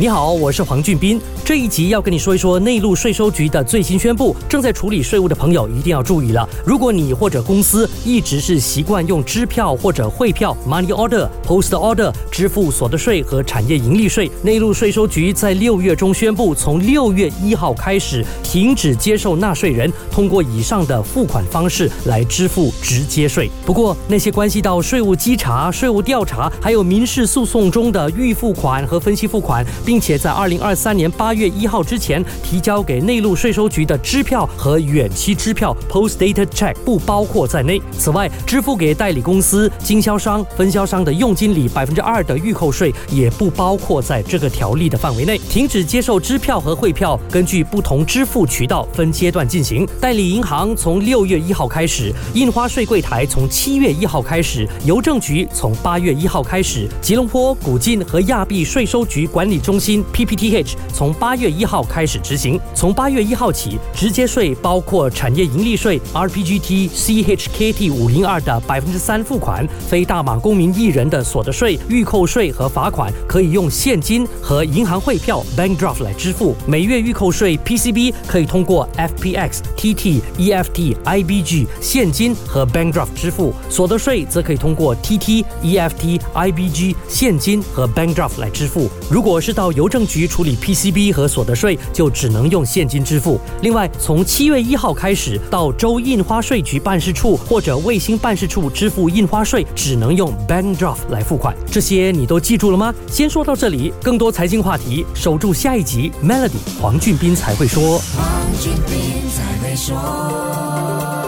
你好，我是黄俊斌。这一集要跟你说一说内陆税收局的最新宣布，正在处理税务的朋友一定要注意了。如果你或者公司一直是习惯用支票或者汇票 （money order）、post order 支付所得税和产业盈利税，内陆税收局在六月中宣布，从六月一号开始停止接受纳税人通过以上的付款方式来支付直接税。不过，那些关系到税务稽查、税务调查，还有民事诉讼中的预付款和分期付款，并且在二零二三年八月一号之前提交给内陆税收局的支票和远期支票 （post date check） 不包括在内。此外，支付给代理公司、经销商、分销商的佣金里百分之二的预扣税也不包括在这个条例的范围内。停止接受支票和汇票，根据不同支付渠道分阶段进行。代理银行从六月一号开始，印花税柜台从七月一号开始，邮政局从八月一号开始，吉隆坡、古晋和亚庇税收局管理中心 （PPTH） 从八月一号开始执行。从八月一号起，直接税包括产业盈利税 （RPGT CHKT 五零二）的百分之三付款，非大马公民艺人的所得税、预扣税和罚款可以用现金和银行汇票 （bank draft） 来支付。每月预扣税 PCB 可以通过 FPX、TT、EFT、IBG 现金和 bank draft 支付。所得税则可以通过 TT、EFT、IBG 现金和 bank draft 来支付。如果是到邮政局处理 PCB 和所得税，就只能用现金支付。另外，从七月一号开始，到州印花税局办事处或者卫星办事处支付印花税，只能用 bank draft 来付款。这些你都记住了吗？先说到这里，更多财经话题，守住下一集 Melody 黄俊斌才会说。黄俊斌才会说。